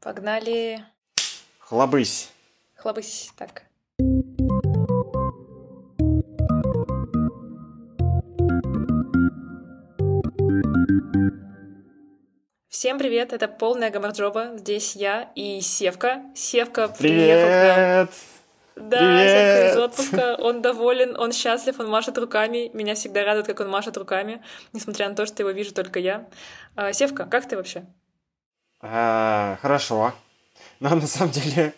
Погнали. Хлобысь. Хлобысь. Так. Всем привет, это полная гамарджоба. Здесь я и Севка. Севка приехал к нам. Привет! Да, Привет! Севка из отпуска. Он доволен, он счастлив, он машет руками. Меня всегда радует, как он машет руками, несмотря на то, что его вижу только я. А, Севка, как ты вообще? А, хорошо. Но на самом деле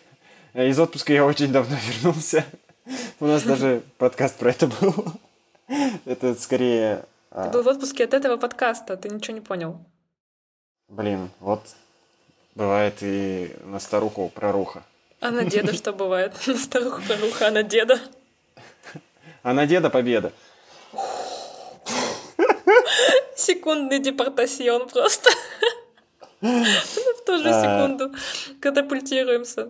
из отпуска я очень давно вернулся. У нас даже подкаст про это был. Это скорее... а, Ты был в отпуске от этого подкаста, ты ничего не понял. Блин, вот бывает и на старуху проруха. А на деда что бывает? На старуху проруха, а на деда? А на деда победа. Секундный депортасьон просто. В ту же А. секунду катапультируемся.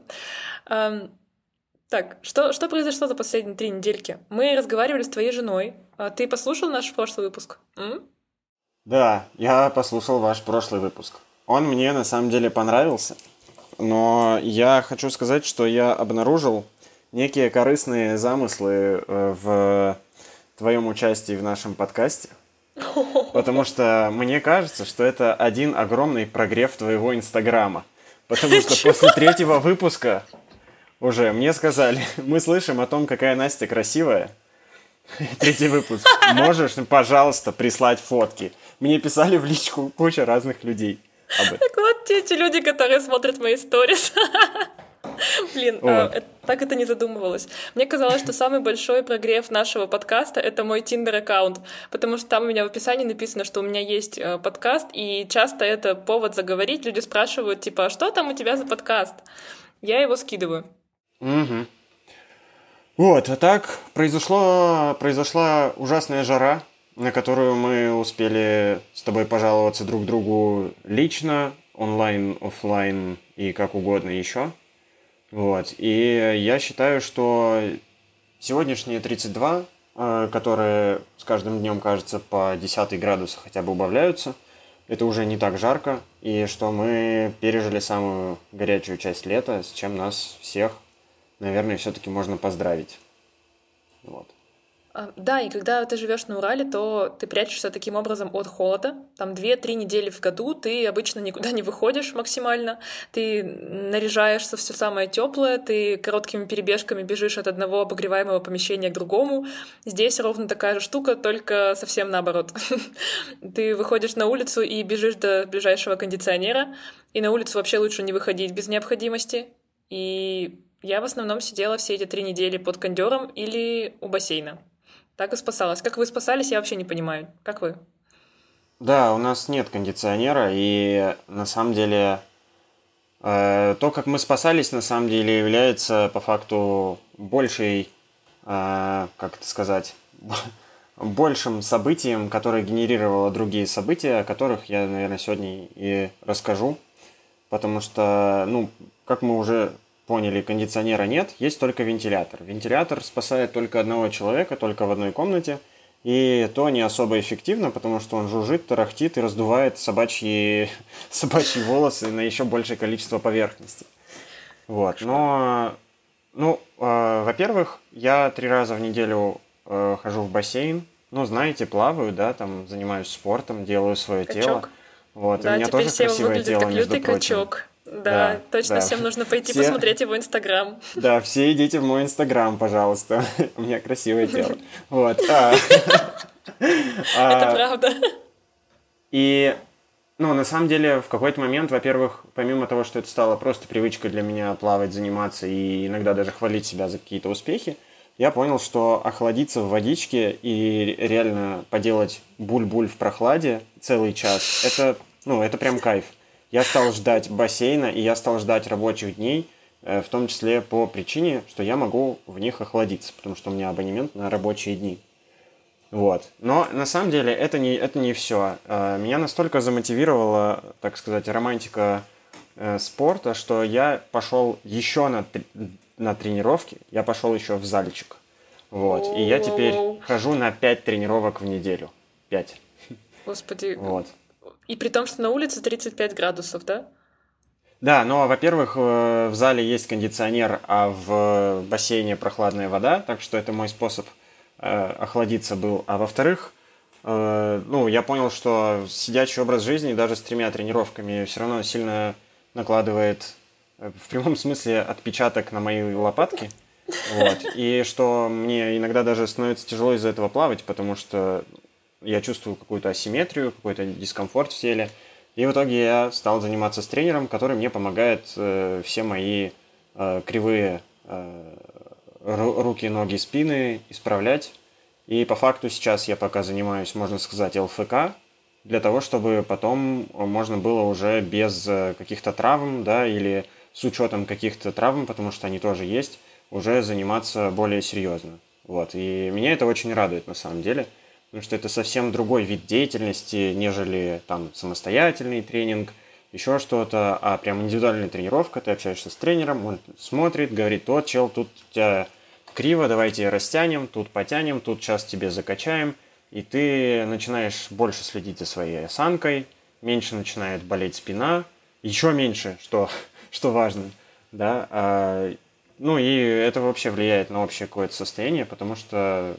Так, что, что произошло за последние три недельки? Мы разговаривали с твоей женой. А Ты послушал наш прошлый выпуск? М? Да, я послушал ваш прошлый выпуск. Он мне на самом деле понравился, но я хочу сказать, что я обнаружил некие корыстные замыслы э, в твоем участии в нашем подкасте. Потому что мне кажется, что это один огромный прогрев твоего инстаграма. Потому что после третьего выпуска уже мне сказали, мы слышим о том, какая Настя красивая. Третий выпуск. Можешь, пожалуйста, прислать фотки? Мне писали в личку куча разных людей. Так вот те, те люди, которые смотрят мои сторис. Блин, а, так это не задумывалось. Мне казалось, что самый большой прогрев нашего подкаста — это мой Tinder-аккаунт, потому что там у меня в описании написано, что у меня есть э, подкаст, и часто это повод заговорить. Люди спрашивают, типа, а что там у тебя за подкаст? Я его скидываю. Мгм. Вот, а так произошло, произошла ужасная жара, на которую мы успели с тобой пожаловаться друг другу лично, онлайн, оффлайн и как угодно еще. Вот, и я считаю, что сегодняшние 32, э, которые с каждым днем, кажется, по 10 градусу хотя бы убавляются, это уже не так жарко, и что мы пережили самую горячую часть лета, с чем нас всех наверное, все-таки можно поздравить. Вот. А, Да, и когда ты живешь на Урале, то ты прячешься таким образом от холода. Там 2-3 недели в году ты обычно никуда не выходишь максимально. Ты наряжаешься все самое теплое, ты короткими перебежками бежишь от одного обогреваемого помещения к другому. Здесь ровно такая же штука, только совсем наоборот. Ты выходишь на улицу и бежишь до ближайшего кондиционера, и на улицу вообще лучше не выходить без необходимости. И я в основном сидела все эти три недели под кондером или у бассейна. Так и спасалась. Как вы спасались, я вообще не понимаю. Как вы? Да, у нас нет кондиционера, и на самом деле э, то, как мы спасались, на самом деле является по факту большей, э, как это сказать, большим событием, которое генерировало другие события, о которых я, наверное, сегодня и расскажу. Потому что, ну, как мы уже поняли, кондиционера нет, есть только вентилятор. Вентилятор спасает только одного человека, только в одной комнате. И то не особо эффективно, потому что он жужжит, тарахтит и раздувает собачьи, собачьи волосы на еще большее количество поверхности. Вот, но, ну, э, во-первых, я три раза в неделю э, хожу в бассейн. Ну, знаете, плаваю, да, там занимаюсь спортом, делаю свое тело. Качок. Вот, да, у меня тоже красивое тело, между прочим. качок. Да, Да, точно, да. всем нужно пойти Все- посмотреть его инстаграм. Да, все идите в мой инстаграм, пожалуйста. У меня красивое тело. Вот. а. Это А, правда. И, ну, на самом деле, в какой-то момент, во-первых, помимо того, что это стало просто привычкой для меня плавать, заниматься и иногда даже хвалить себя за какие-то успехи, я понял, что охладиться в водичке и реально поделать буль-буль в прохладе целый час, это, ну, это прям кайф. Я стал ждать бассейна, и я стал ждать рабочих дней, э, в том числе по причине, что я могу в них охладиться, потому что у меня абонемент на рабочие дни. Вот. Но на самом деле это не, это не все. Меня настолько замотивировала, так сказать, романтика э, спорта, что я пошел еще на, на тренировки, я пошел еще в зальчик. Вот. И я теперь хожу на 5 тренировок в неделю. 5. Господи. Вот. И при том, что на улице 35 градусов, да? Да, но, во-первых, э, в зале есть кондиционер, а в бассейне прохладная вода, так что это мой способ э, охладиться был. А во-вторых, э, ну, я понял, что сидячий образ жизни даже с тремя тренировками все равно сильно накладывает в прямом смысле отпечаток на мои лопатки. Вот. И что мне иногда даже становится тяжело из-за этого плавать, потому что я чувствую какую-то асимметрию, какой-то дискомфорт в теле. И в итоге я стал заниматься с тренером, который мне помогает э, все мои э, кривые э, руки, ноги, спины исправлять. И по факту сейчас я пока занимаюсь, можно сказать, ЛФК, для того, чтобы потом можно было уже без э, каких-то травм, да, или с учетом каких-то травм, потому что они тоже есть, уже заниматься более серьезно. Вот. И меня это очень радует на самом деле – потому что это совсем другой вид деятельности, нежели там самостоятельный тренинг, еще что-то, а прям индивидуальная тренировка, ты общаешься с тренером, он смотрит, говорит, тот чел, тут у тебя криво, давайте растянем, тут потянем, тут сейчас тебе закачаем, и ты начинаешь больше следить за своей осанкой, меньше начинает болеть спина, еще меньше, что, что важно, да, а, ну и это вообще влияет на общее какое-то состояние, потому что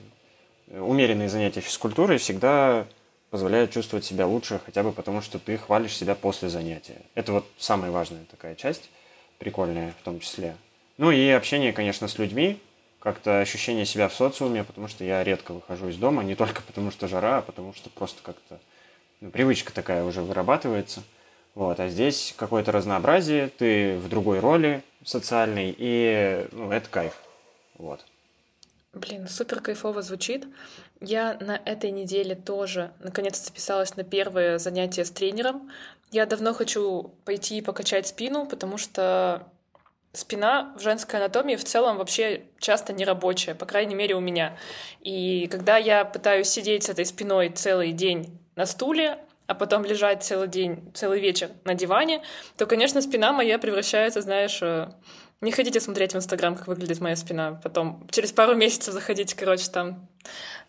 умеренные занятия физкультурой всегда позволяют чувствовать себя лучше, хотя бы потому, что ты хвалишь себя после занятия. Это вот самая важная такая часть, прикольная в том числе. Ну и общение, конечно, с людьми, как-то ощущение себя в социуме, потому что я редко выхожу из дома, не только потому что жара, а потому что просто как-то ну, привычка такая уже вырабатывается. Вот, а здесь какое-то разнообразие, ты в другой роли социальной, и ну, это кайф. Вот. Блин, супер кайфово звучит. Я на этой неделе тоже наконец-то записалась на первое занятие с тренером. Я давно хочу пойти и покачать спину, потому что спина в женской анатомии в целом вообще часто нерабочая, по крайней мере у меня. И когда я пытаюсь сидеть с этой спиной целый день на стуле, а потом лежать целый день, целый вечер на диване, то, конечно, спина моя превращается, знаешь, э, не ходите смотреть в Инстаграм, как выглядит моя спина. Потом через пару месяцев заходите, короче, там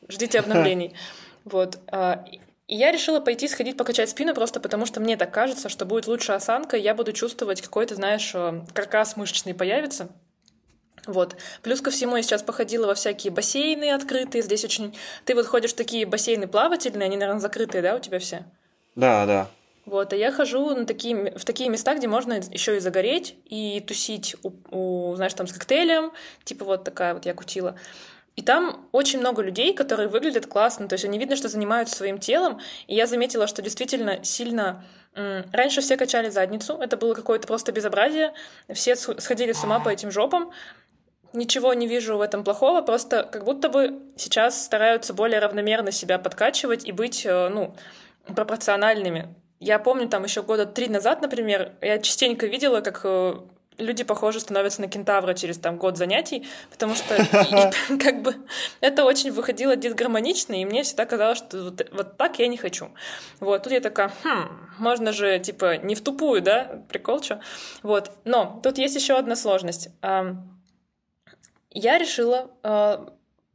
ждите обновлений. Вот. А, и я решила пойти сходить покачать спину просто потому, что мне так кажется, что будет лучшая осанка, и я буду чувствовать какой-то, знаешь, э, каркас мышечный появится. Вот. Плюс ко всему я сейчас походила во всякие бассейны открытые. Здесь очень... Ты вот ходишь в такие бассейны плавательные, они, наверное, закрытые, да, у тебя все? Да, да. Вот, а я хожу на такие, в такие места, где можно еще и загореть, и тусить, у, у, знаешь, там с коктейлем, типа вот такая вот я кутила. И там очень много людей, которые выглядят классно, то есть они видно, что занимаются своим телом, и я заметила, что действительно сильно... Раньше все качали задницу, это было какое-то просто безобразие, все сходили с ума по этим жопам, ничего не вижу в этом плохого, просто как будто бы сейчас стараются более равномерно себя подкачивать и быть, э, ну, пропорциональными. Я помню, там еще года три назад, например, я частенько видела, как э, люди, похоже, становятся на кентавра через там год занятий, потому что и, как бы это очень выходило дисгармонично, и мне всегда казалось, что вот, вот так я не хочу. Вот, тут я такая, хм, можно же, типа, не в тупую, да, прикол, что? Вот, но тут есть еще одна сложность. Я решила э,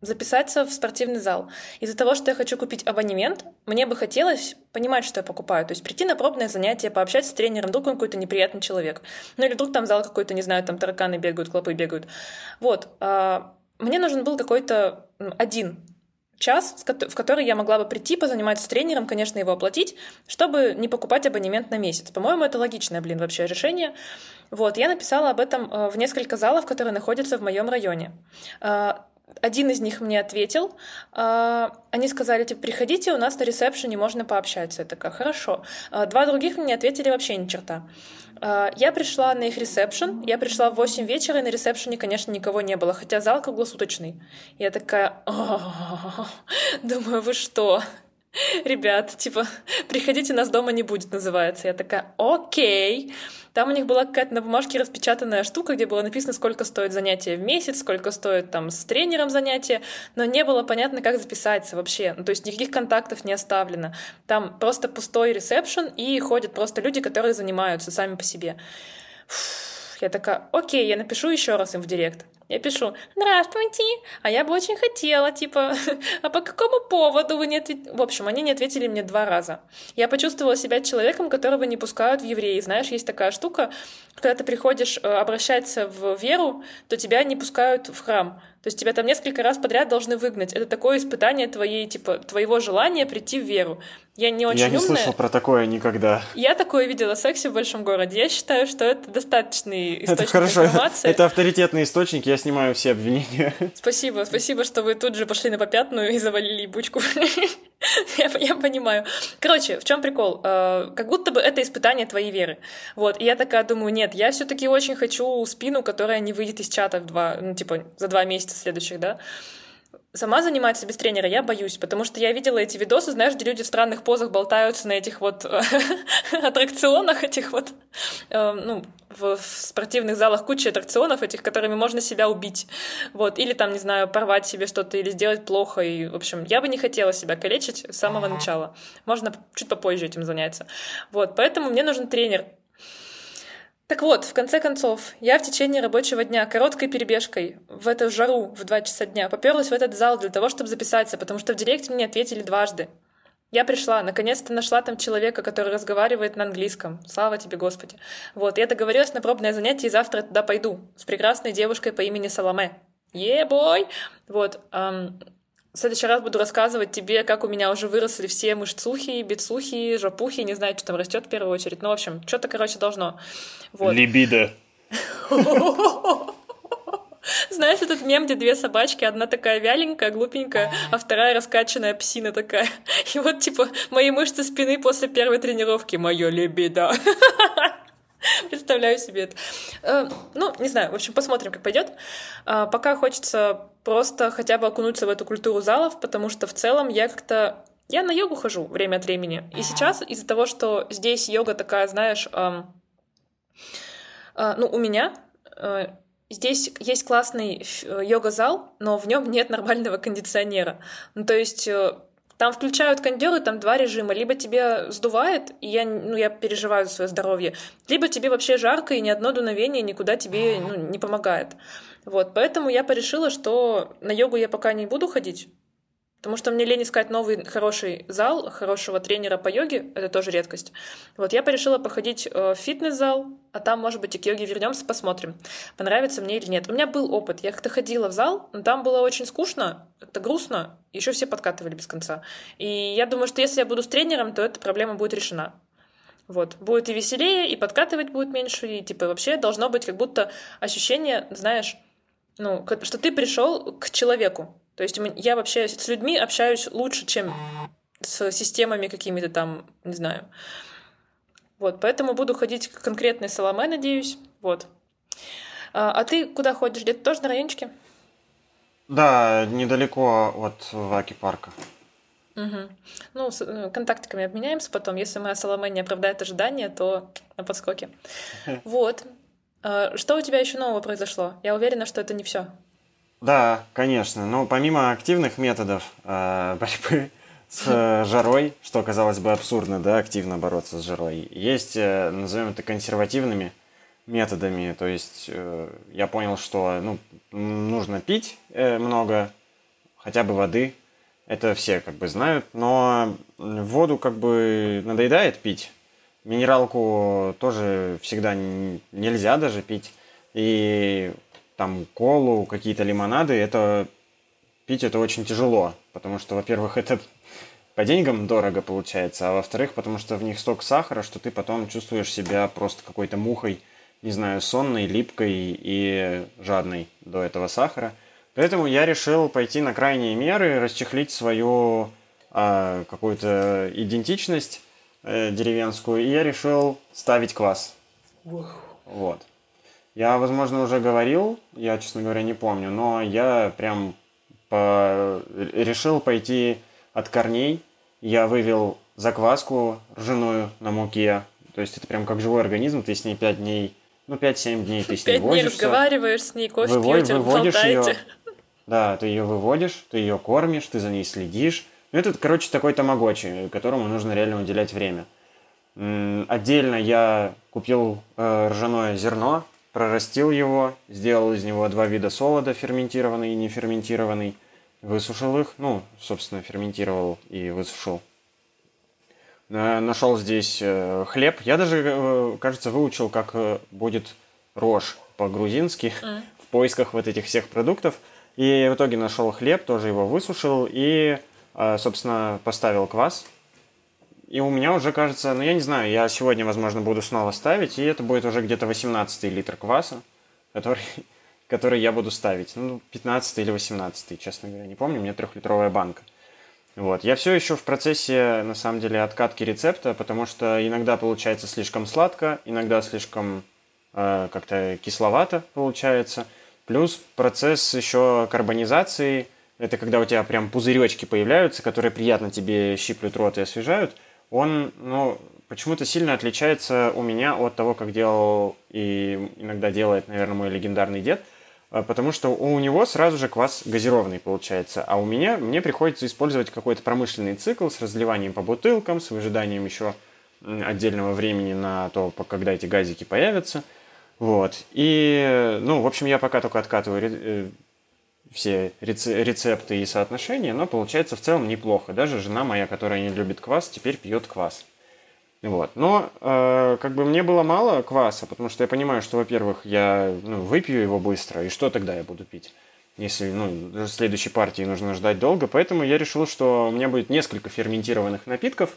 записаться в спортивный зал. Из-за того, что я хочу купить абонемент, мне бы хотелось понимать, что я покупаю. То есть прийти на пробное занятие, пообщаться с тренером, вдруг он какой-то неприятный человек. Ну или вдруг там зал какой-то, не знаю, там тараканы бегают, клопы бегают. Вот. А, мне нужен был какой-то один час, в который я могла бы прийти, позаниматься с тренером, конечно, его оплатить, чтобы не покупать абонемент на месяц. По-моему, это логичное, блин, вообще решение. Вот, я написала об этом э, в несколько залов, которые находятся в моем районе. Один из них мне ответил. А, они сказали, типа, приходите, у нас на ресепшене можно пообщаться. Я такая, хорошо. А, два других мне ответили вообще ни черта. А, я пришла на их ресепшн, я пришла в 8 вечера, и на ресепшене, конечно, никого не было, хотя зал круглосуточный. Я такая, думаю, вы что? Ребят, типа, приходите, нас дома не будет, называется. Я такая, окей. Там у них была какая-то на бумажке распечатанная штука, где было написано, сколько стоит занятие в месяц, сколько стоит там с тренером занятие, но не было понятно, как записаться вообще. Ну, то есть никаких контактов не оставлено. Там просто пустой ресепшн, и ходят просто люди, которые занимаются сами по себе. Фух, я такая, окей, я напишу еще раз им в директ. Я пишу «Здравствуйте, а я бы очень хотела, типа, а по какому поводу вы не ответили?» В общем, они не ответили мне два раза. Я почувствовала себя человеком, которого не пускают в евреи. Знаешь, есть такая штука, когда ты приходишь э, обращаться в веру, то тебя не пускают в храм. То есть тебя там несколько раз подряд должны выгнать. Это такое испытание твоей, типа, твоего желания прийти в веру. Я не очень Я не умная. слышал про такое никогда. Я такое видела в сексе в большом городе. Я считаю, что это достаточный источник Это хорошо. информации. Это авторитетный источник, я снимаю все обвинения. Спасибо, спасибо, что вы тут же пошли на попятную и завалили ебучку. я, я понимаю. Короче, в чем прикол? Э, как будто бы это испытание твоей веры. Вот, и я такая думаю, нет, я все таки очень хочу спину, которая не выйдет из чата в два, ну, типа, за два месяца следующих, да. Сама заниматься без тренера я боюсь, потому что я видела эти видосы, знаешь, где люди в странных позах болтаются на этих вот аттракционах, этих вот, э, ну, в спортивных залах куча аттракционов этих, которыми можно себя убить, вот, или там, не знаю, порвать себе что-то, или сделать плохо, и, в общем, я бы не хотела себя калечить с самого начала. Можно чуть попозже этим заняться. Вот, поэтому мне нужен тренер, так вот, в конце концов, я в течение рабочего дня короткой перебежкой в эту жару в 2 часа дня поперлась в этот зал для того, чтобы записаться, потому что в директе мне ответили дважды. Я пришла, наконец-то нашла там человека, который разговаривает на английском. Слава тебе, Господи. Вот, я договорилась на пробное занятие, и завтра туда пойду с прекрасной девушкой по имени Саламе. Е-бой! Вот, эм, в следующий раз буду рассказывать тебе, как у меня уже выросли все мышцухи, бицухи, жопухи, не знаю, что там растет в первую очередь. Ну, в общем, что-то, короче, должно. Вот. Либидо. Знаешь, этот мем, где две собачки, одна такая вяленькая, глупенькая, а вторая раскачанная псина такая. И вот, типа, мои мышцы спины после первой тренировки. Мое либидо. Представляю себе это. Э, ну, не знаю, в общем, посмотрим, как пойдет. А, пока хочется просто хотя бы окунуться в эту культуру залов, потому что в целом я как-то... Я на йогу хожу время от времени. И сейчас из-за того, что здесь йога такая, знаешь, эм, э, ну, у меня э, здесь есть классный йога-зал, но в нем нет нормального кондиционера. Ну, то есть там включают кондеры, там два режима. Либо тебе сдувает, и я, ну, я переживаю за свое здоровье, либо тебе вообще жарко, и ни одно дуновение никуда тебе ну, не помогает. Вот, поэтому я порешила, что на йогу я пока не буду ходить, Потому что мне лень искать новый хороший зал, хорошего тренера по йоге, это тоже редкость. Вот я порешила походить э, в фитнес-зал, а там, может быть, и к йоге вернемся, посмотрим, понравится мне или нет. У меня был опыт, я как-то ходила в зал, но там было очень скучно, это грустно, еще все подкатывали без конца. И я думаю, что если я буду с тренером, то эта проблема будет решена. Вот. Будет и веселее, и подкатывать будет меньше, и типа вообще должно быть как будто ощущение, знаешь, ну, что ты пришел к человеку, то есть я вообще с людьми общаюсь лучше, чем с системами какими-то там, не знаю. Вот, поэтому буду ходить к конкретной Соломе, надеюсь. Вот. А, а ты куда ходишь? Где-то тоже на райончике? Да, недалеко от Ваки парка. Угу. Ну, с э, контактиками обменяемся потом. Если моя Соломе не оправдает ожидания, то на подскоке. Вот. А, что у тебя еще нового произошло? Я уверена, что это не все. Да, конечно. Но помимо активных методов э, борьбы с э, жарой, что казалось бы абсурдно, да, активно бороться с жарой, есть, э, назовем это консервативными методами. То есть э, я понял, что ну, нужно пить э, много, хотя бы воды. Это все как бы знают, но воду как бы надоедает пить. Минералку тоже всегда нельзя даже пить. И там колу, какие-то лимонады, это пить это очень тяжело, потому что, во-первых, это по деньгам дорого получается, а во-вторых, потому что в них столько сахара, что ты потом чувствуешь себя просто какой-то мухой, не знаю, сонной, липкой и жадной до этого сахара. Поэтому я решил пойти на крайние меры, расчехлить свою а, какую-то идентичность э, деревенскую, и я решил ставить класс. Вот. Я, возможно, уже говорил, я, честно говоря, не помню, но я прям по... решил пойти от корней. Я вывел закваску ржаную на муке. То есть это прям как живой организм, ты с ней 5 дней, ну 5-7 дней ты с ней 5 возишься. дней разговариваешь с ней, кофе Вывод, пьете, выводишь ее. Да, ты ее выводишь, ты ее кормишь, ты за ней следишь. Ну, это, короче, такой тамагочи, которому нужно реально уделять время. Отдельно я купил э, ржаное зерно, прорастил его, сделал из него два вида солода, ферментированный и неферментированный, высушил их, ну, собственно, ферментировал и высушил. Нашел здесь э, хлеб. Я даже, э, кажется, выучил, как э, будет рожь по-грузински mm. в поисках вот этих всех продуктов. И в итоге нашел хлеб, тоже его высушил и, собственно, поставил квас и у меня уже кажется, ну я не знаю, я сегодня, возможно, буду снова ставить, и это будет уже где-то 18 литр кваса, который, который я буду ставить. Ну, 15 или 18, честно говоря, не помню, у меня трехлитровая банка. Вот. Я все еще в процессе, на самом деле, откатки рецепта, потому что иногда получается слишком сладко, иногда слишком э, как-то кисловато получается. Плюс процесс еще карбонизации, это когда у тебя прям пузыречки появляются, которые приятно тебе щиплют рот и освежают – он, ну, почему-то сильно отличается у меня от того, как делал и иногда делает, наверное, мой легендарный дед, э, потому что у него сразу же квас газированный получается, а у меня, мне приходится использовать какой-то промышленный цикл с разливанием по бутылкам, с выжиданием еще отдельного времени на то, когда эти газики появятся. Вот. И, ну, в общем, я пока только откатываю э, все рецепты и соотношения, но получается в целом неплохо. Даже жена моя, которая не любит квас, теперь пьет квас. Вот. Но э, как бы мне было мало кваса, потому что я понимаю, что, во-первых, я ну, выпью его быстро, и что тогда я буду пить? Если ну, следующей партии нужно ждать долго, поэтому я решил, что у меня будет несколько ферментированных напитков,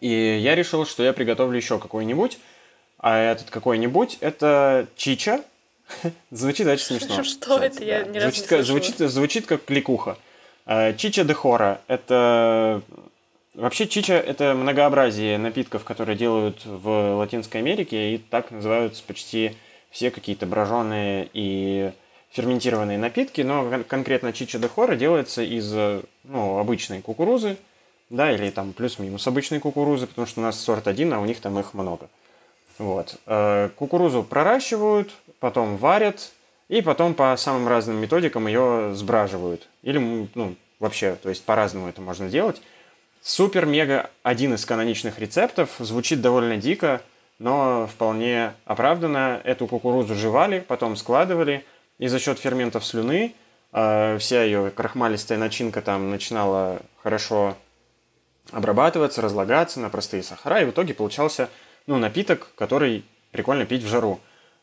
и я решил, что я приготовлю еще какой-нибудь, а этот какой-нибудь это чича, Звучит очень смешно. Что это? Я не звучит, звучит как кликуха. А, чича де хора – это... Вообще чича – это многообразие напитков, которые делают в Латинской Америке, и так называются почти все какие-то броженые и ферментированные напитки, но конкретно чича де хора делается из ну, обычной кукурузы, да, или там плюс-минус обычной кукурузы, потому что у нас сорт один, а у них там их много. Вот. Э, кукурузу проращивают, потом варят, и потом по самым разным методикам ее сбраживают. Или, ну, вообще, то есть по-разному это можно делать. Супер-мега один из каноничных рецептов. Звучит довольно дико, но вполне оправданно. Эту кукурузу жевали, потом складывали, и за счет ферментов слюны э, вся ее крахмалистая начинка там начинала хорошо обрабатываться, разлагаться на простые сахара, и в итоге получался ну, напиток, который прикольно пить в жару.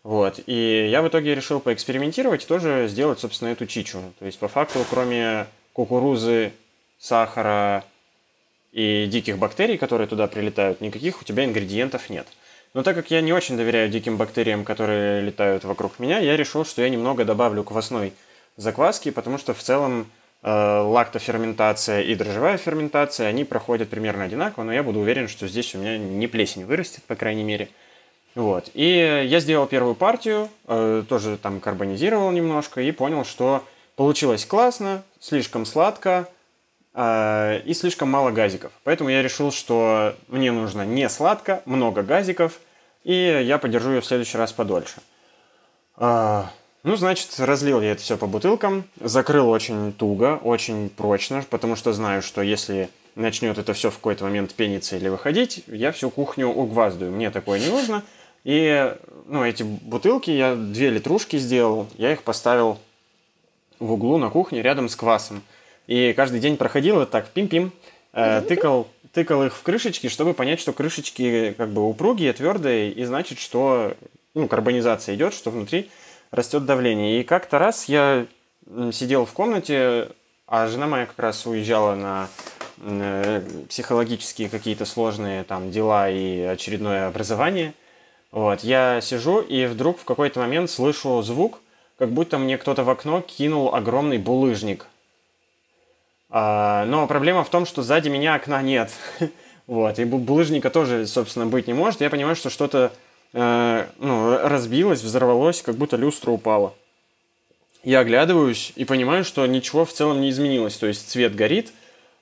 Вот. И я в итоге решил поэкспериментировать и тоже сделать, собственно, эту чичу. То есть, по факту, кроме кукурузы, сахара и диких бактерий, которые туда прилетают, никаких у тебя ингредиентов нет. Но так как я не очень доверяю диким бактериям, которые летают вокруг меня, я решил, что я немного добавлю квасной закваски, потому что в целом э, лактоферментация и дрожжевая ферментация, они проходят примерно одинаково, но я буду уверен, что здесь у меня не плесень вырастет, по крайней мере. Вот. И я сделал первую партию, э, тоже там карбонизировал немножко и понял, что получилось классно, слишком сладко э, и слишком мало газиков. Поэтому я решил, что мне нужно не сладко, много газиков, и я подержу ее в следующий раз подольше. Э, ну, значит, разлил я это все по бутылкам, закрыл очень туго, очень прочно, потому что знаю, что если начнет это все в какой-то момент пениться или выходить, я всю кухню угваздаю. Мне такое не нужно. И, ну, эти бутылки, я две литрушки сделал, я их поставил в углу на кухне рядом с квасом. И каждый день проходил вот так, пим-пим, э, тыкал, тыкал их в крышечки, чтобы понять, что крышечки как бы упругие, твердые, и значит, что ну, карбонизация идет, что внутри растет давление. И как-то раз я сидел в комнате, а жена моя как раз уезжала на э, психологические какие-то сложные там дела и очередное образование – вот, я сижу и вдруг в какой-то момент слышу звук, как будто мне кто-то в окно кинул огромный булыжник. А, но проблема в том, что сзади меня окна нет. вот, и булыжника тоже, собственно, быть не может. Я понимаю, что что-то э, ну, разбилось, взорвалось, как будто люстра упала. Я оглядываюсь и понимаю, что ничего в целом не изменилось. То есть свет горит,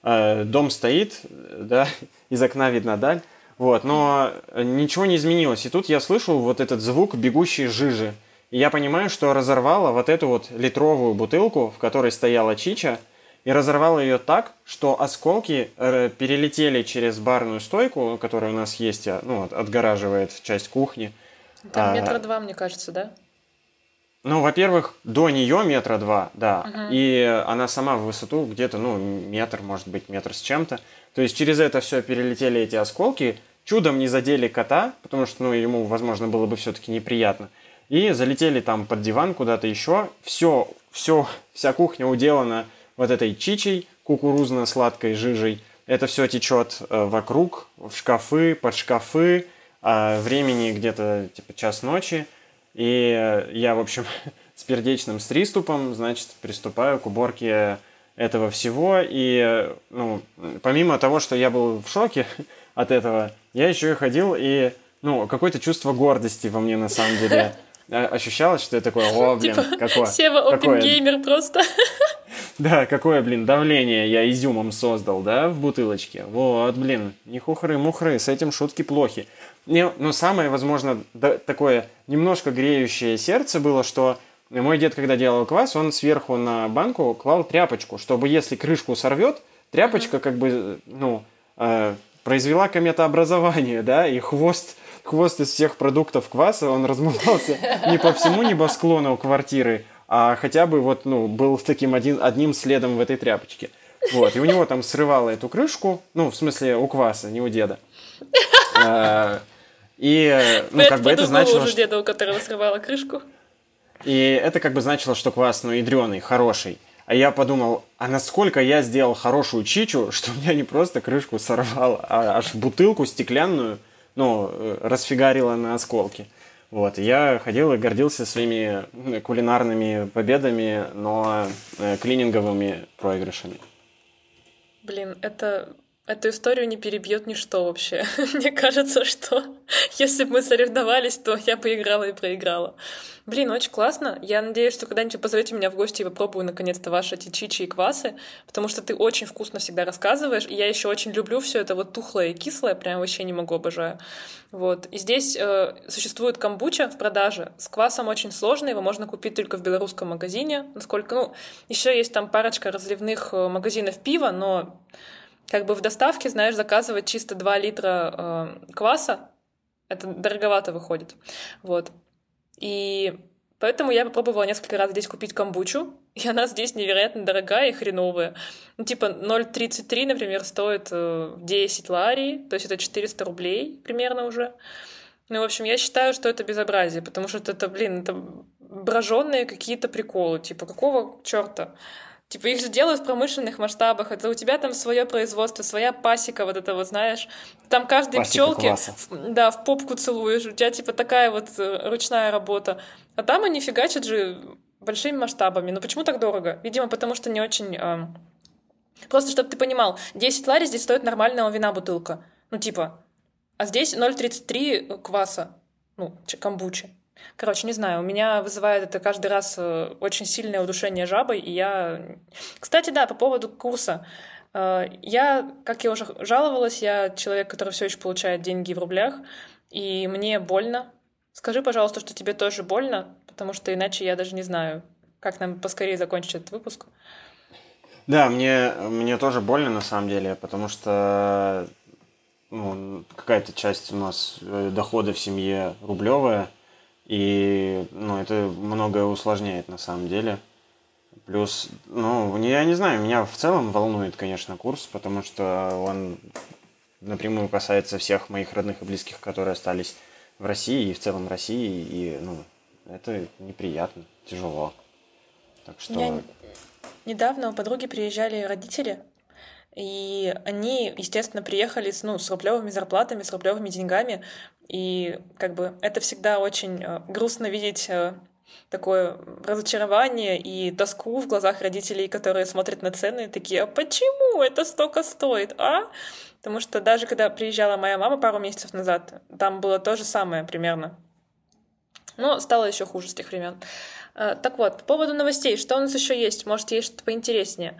э, дом стоит, да, из окна видна даль. Вот, но ничего не изменилось. И тут я слышу вот этот звук бегущей жижи. И я понимаю, что разорвала вот эту вот литровую бутылку, в которой стояла чича, и разорвала ее так, что осколки э, перелетели через барную стойку, которая у нас есть, а, ну, отгораживает часть кухни. Там а, метра два, мне кажется, да? Ну, во-первых, до нее метра два, да, угу. и она сама в высоту где-то, ну, метр, может быть, метр с чем-то. То есть через это все перелетели эти осколки, чудом не задели кота, потому что, ну, ему, возможно, было бы все-таки неприятно. И залетели там под диван куда-то еще. Все, все, вся кухня уделана вот этой чичей, кукурузно-сладкой жижей. Это все течет э, вокруг, в шкафы, под шкафы. А времени где-то типа час ночи. И я, в общем, с пердечным с приступом, значит, приступаю к уборке этого всего. И, ну, помимо того, что я был в шоке от этого, я еще и ходил и, ну, какое-то чувство гордости во мне на самом деле ощущалось, что я такой, о, блин, типа, какое... Сева опенгеймер просто. Да, какое, блин, давление я изюмом создал, да, в бутылочке. Вот, блин, не хухры-мухры, с этим шутки плохи. Не, но самое, возможно, такое немножко греющее сердце было, что мой дед, когда делал квас, он сверху на банку клал тряпочку, чтобы если крышку сорвет, тряпочка как бы, ну, э, произвела кометообразование, да, и хвост, хвост из всех продуктов кваса, он размывался не по всему небосклону квартиры, а хотя бы вот, ну, был таким один, одним следом в этой тряпочке. Вот, и у него там срывало эту крышку, ну, в смысле, у кваса, не у деда. Э, и, ну, как бы это значило... уже деда, у которого срывала крышку. И это как бы значило, что квас, ну, ядреный, хороший. А я подумал, а насколько я сделал хорошую чичу, что у меня не просто крышку сорвало, а аж бутылку стеклянную, ну, э, расфигарило на осколки. Вот, я ходил и гордился своими кулинарными победами, но э, клининговыми проигрышами. Блин, это Эту историю не перебьет ничто вообще. Мне кажется, что если бы мы соревновались, то я поиграла и проиграла. Блин, очень классно. Я надеюсь, что когда-нибудь позовете меня в гости и попробую наконец-то ваши эти чичи и квасы, потому что ты очень вкусно всегда рассказываешь, и я еще очень люблю все это вот тухлое и кислое, прям вообще не могу, обожаю. Вот. И здесь э, существует камбуча в продаже. С квасом очень сложно, его можно купить только в белорусском магазине. Насколько, ну, еще есть там парочка разливных э, магазинов пива, но как бы в доставке, знаешь, заказывать чисто 2 литра э, кваса, это дороговато выходит. Вот. И поэтому я попробовала несколько раз здесь купить камбучу, и она здесь невероятно дорогая и хреновая. Ну, типа 0,33, например, стоит 10 э, ларий, то есть это 400 рублей примерно уже. Ну, в общем, я считаю, что это безобразие, потому что это, блин, это броженные какие-то приколы. Типа, какого черта? Типа их же делают в промышленных масштабах. Это у тебя там свое производство, своя пасека, вот это вот, знаешь. Там каждой пчелке, да, в попку целуешь. У тебя типа такая вот э, ручная работа. А там они фигачат же большими масштабами. Но почему так дорого? Видимо, потому что не очень... Э... Просто, чтобы ты понимал, 10 лари здесь стоит нормального вина бутылка. Ну, типа. А здесь 0,33 кваса. Ну, камбучи. Короче, не знаю, у меня вызывает это каждый раз э, очень сильное удушение жабой, и я... Кстати, да, по поводу курса. Э, я, как я уже жаловалась, я человек, который все еще получает деньги в рублях, и мне больно. Скажи, пожалуйста, что тебе тоже больно, потому что иначе я даже не знаю, как нам поскорее закончить этот выпуск. Да, мне, мне тоже больно на самом деле, потому что ну, какая-то часть у нас э, дохода в семье рублевая, и, ну, это многое усложняет на самом деле. Плюс, ну, я не знаю, меня в целом волнует, конечно, курс, потому что он напрямую касается всех моих родных и близких, которые остались в России и в целом России, и, ну, это неприятно, тяжело. Так что... Я... Недавно у подруги приезжали родители, и они, естественно, приехали с, ну, с рублевыми зарплатами, с рублевыми деньгами. И как бы это всегда очень э, грустно видеть э, такое разочарование и тоску в глазах родителей, которые смотрят на цены и такие, а почему это столько стоит, а? Потому что даже когда приезжала моя мама пару месяцев назад, там было то же самое примерно. Но стало еще хуже с тех времен. Э, так вот, по поводу новостей, что у нас еще есть? Может, есть что-то поинтереснее?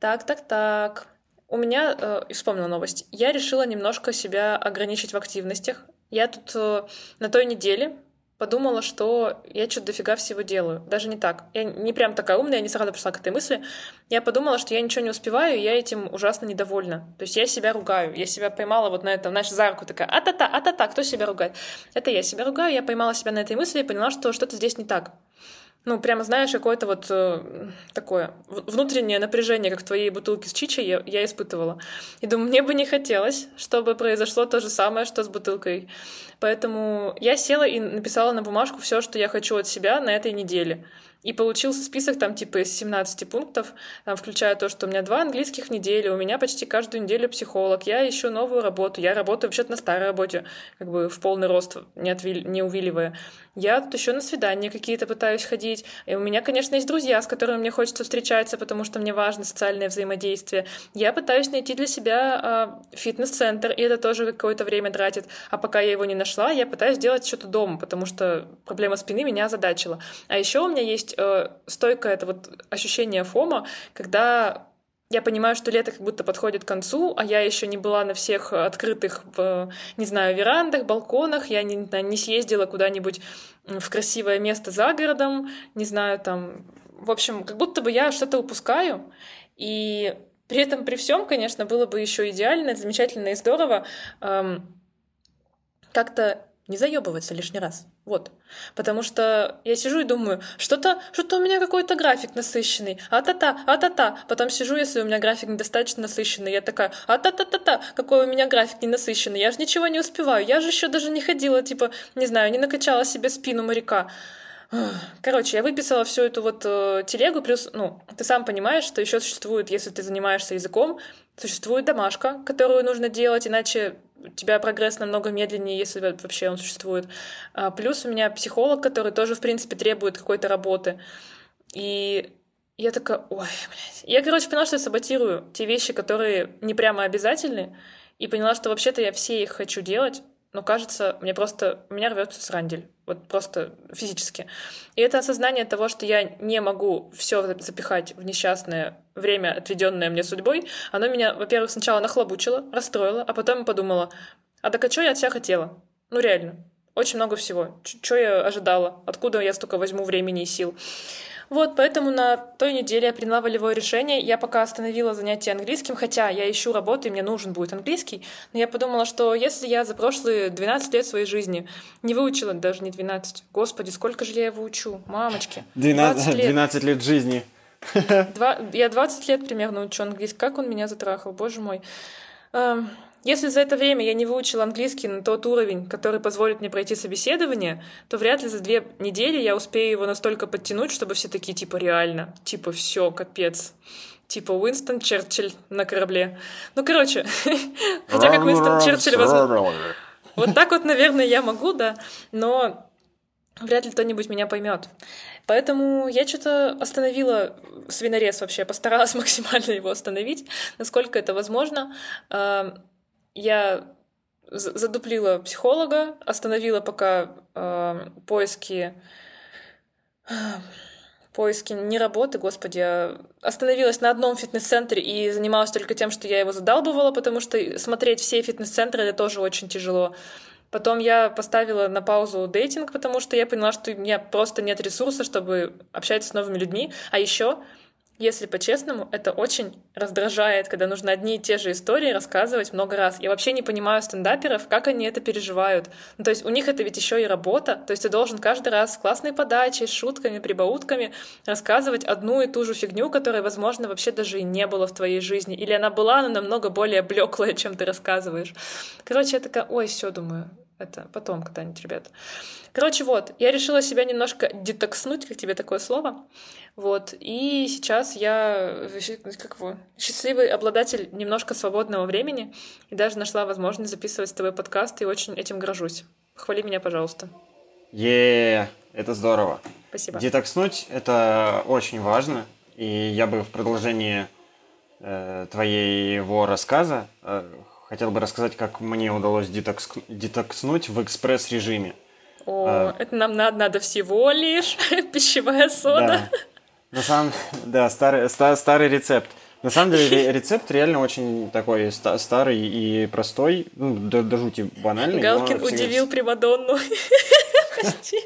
Так, так, так. У меня, э, вспомнила новость, я решила немножко себя ограничить в активностях. Я тут э, на той неделе подумала, что я что-то дофига всего делаю. Даже не так. Я не прям такая умная, я не сразу пришла к этой мысли. Я подумала, что я ничего не успеваю, и я этим ужасно недовольна. То есть я себя ругаю. Я себя поймала вот на этом, знаешь, за руку такая, а-та-та, а-та-та, кто себя ругает? Это я себя ругаю, я поймала себя на этой мысли и поняла, что что-то здесь не так ну, прямо знаешь, какое-то вот э, такое внутреннее напряжение, как в твоей бутылке с чичей, я, я испытывала. И думаю, мне бы не хотелось, чтобы произошло то же самое, что с бутылкой. Поэтому я села и написала на бумажку все, что я хочу от себя на этой неделе. И получился список там типа из 17 пунктов, там, включая то, что у меня два английских в неделю, у меня почти каждую неделю психолог, я ищу новую работу, я работаю вообще-то на старой работе, как бы в полный рост, не, отвили, не увиливая. Я тут еще на свидания какие-то пытаюсь ходить. И у меня, конечно, есть друзья, с которыми мне хочется встречаться, потому что мне важно социальное взаимодействие. Я пытаюсь найти для себя э, фитнес-центр, и это тоже какое-то время тратит. А пока я его не нашла, я пытаюсь делать что-то дома, потому что проблема спины меня озадачила. А еще у меня есть э, стойкое это вот ощущение фома, когда я понимаю, что лето как будто подходит к концу, а я еще не была на всех открытых, не знаю, верандах, балконах, я не, не съездила куда-нибудь в красивое место за городом, не знаю, там, в общем, как будто бы я что-то упускаю, и при этом, при всем, конечно, было бы еще идеально, замечательно и здорово эм, как-то не заебываться лишний раз. Вот. Потому что я сижу и думаю, что-то что у меня какой-то график насыщенный, а-та-та, а-та-та. Потом сижу, если у меня график недостаточно насыщенный, я такая, а-та-та-та-та, какой у меня график не насыщенный, я же ничего не успеваю, я же еще даже не ходила, типа, не знаю, не накачала себе спину моряка. Короче, я выписала всю эту вот э, телегу, плюс, ну, ты сам понимаешь, что еще существует, если ты занимаешься языком, существует домашка, которую нужно делать, иначе у тебя прогресс намного медленнее, если вообще он существует. А, плюс у меня психолог, который тоже, в принципе, требует какой-то работы. И я такая, ой, блядь. Я, короче, поняла, что я саботирую те вещи, которые не прямо обязательны, и поняла, что вообще-то я все их хочу делать, но кажется, мне просто, у меня рвется срандель, вот просто физически. И это осознание того, что я не могу все запихать в несчастное время, отведенное мне судьбой, оно меня, во-первых, сначала нахлобучило, расстроило, а потом подумала, а так а что я от себя хотела? Ну реально, очень много всего. Что я ожидала? Откуда я столько возьму времени и сил? Вот, поэтому на той неделе я приняла волевое решение. Я пока остановила занятия английским, хотя я ищу работу, и мне нужен будет английский. Но я подумала, что если я за прошлые 12 лет своей жизни не выучила, даже не 12, господи, сколько же я его учу, мамочки. 12, лет. 12 лет жизни. Два, я 20 лет примерно учу английский. Как он меня затрахал, боже мой. Эм, если за это время я не выучила английский на тот уровень, который позволит мне пройти собеседование, то вряд ли за две недели я успею его настолько подтянуть, чтобы все такие типа реально, типа все, капец. Типа Уинстон Черчилль на корабле. Ну, короче, хотя как Уинстон Черчилль возможно... Вот так вот, наверное, я могу, да, но вряд ли кто-нибудь меня поймет. Поэтому я что-то остановила свинорез вообще, постаралась максимально его остановить, насколько это возможно я задуплила психолога, остановила пока э, поиски поиски не работы, господи, а остановилась на одном фитнес-центре и занималась только тем, что я его задалбывала, потому что смотреть все фитнес-центры это тоже очень тяжело. Потом я поставила на паузу дейтинг, потому что я поняла, что у меня просто нет ресурса, чтобы общаться с новыми людьми. А еще если по-честному, это очень раздражает, когда нужно одни и те же истории рассказывать много раз. Я вообще не понимаю стендаперов, как они это переживают. Ну, то есть у них это ведь еще и работа. То есть ты должен каждый раз с классной подачей, шутками, прибаутками рассказывать одну и ту же фигню, которая, возможно, вообще даже и не было в твоей жизни. Или она была, но намного более блеклая, чем ты рассказываешь. Короче, я такая, ой, все, думаю, это потом когда-нибудь, ребята. Короче, вот, я решила себя немножко детокснуть, как тебе такое слово. Вот, и сейчас я как его, счастливый обладатель немножко свободного времени и даже нашла возможность записывать с тобой подкаст и очень этим горжусь. Хвали меня, пожалуйста. е это здорово. Спасибо. Детокснуть — это очень важно, и я бы в продолжении э, твоего рассказа э, хотел бы рассказать, как мне удалось детокс... детокснуть в экспресс-режиме. О, а... это нам надо, надо всего лишь пищевая сода. Да. На самом да, старый, стар, старый рецепт. На самом деле рецепт реально очень такой старый и простой, ну, до, до жути банальный. Галкин всегда... удивил Примадонну. Прости.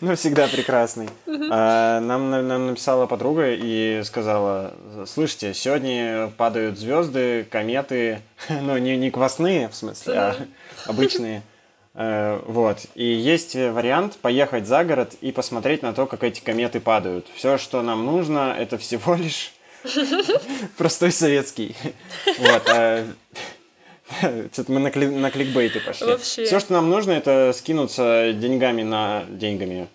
Ну, всегда прекрасный. А, нам, нам написала подруга и сказала, слышите, сегодня падают звезды, кометы, ну, не, не квасные, в смысле, а обычные. Э, вот. И есть вариант поехать за город и посмотреть на то, как эти кометы падают. Все, что нам нужно, это всего лишь простой советский. Вот. А что-то мы на, кли- на кликбейты пошли. Вообще. Все, что нам нужно, это скинуться деньгами на... Деньгами.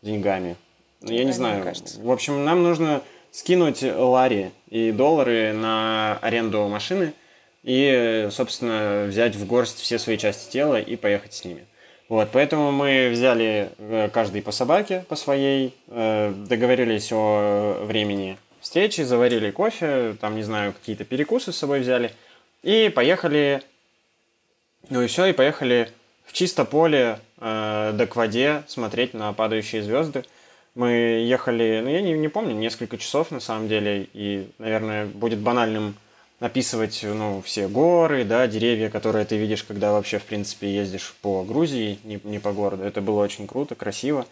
Деньгами. Ну, я не знаю. Кажется. В общем, нам нужно скинуть лари и доллары на аренду машины и, собственно, взять в горсть все свои части тела и поехать с ними. Вот, поэтому мы взяли э, каждый по собаке, по своей, э, договорились о времени встречи, заварили кофе, там, не знаю, какие-то перекусы с собой взяли – и поехали, ну и все, и поехали в чисто поле э, до к воде смотреть на падающие звезды. Мы ехали, ну я не, не помню, несколько часов на самом деле, и, наверное, будет банальным описывать, ну, все горы, да, деревья, которые ты видишь, когда вообще, в принципе, ездишь по Грузии, не, не по городу. Это было очень круто, красиво.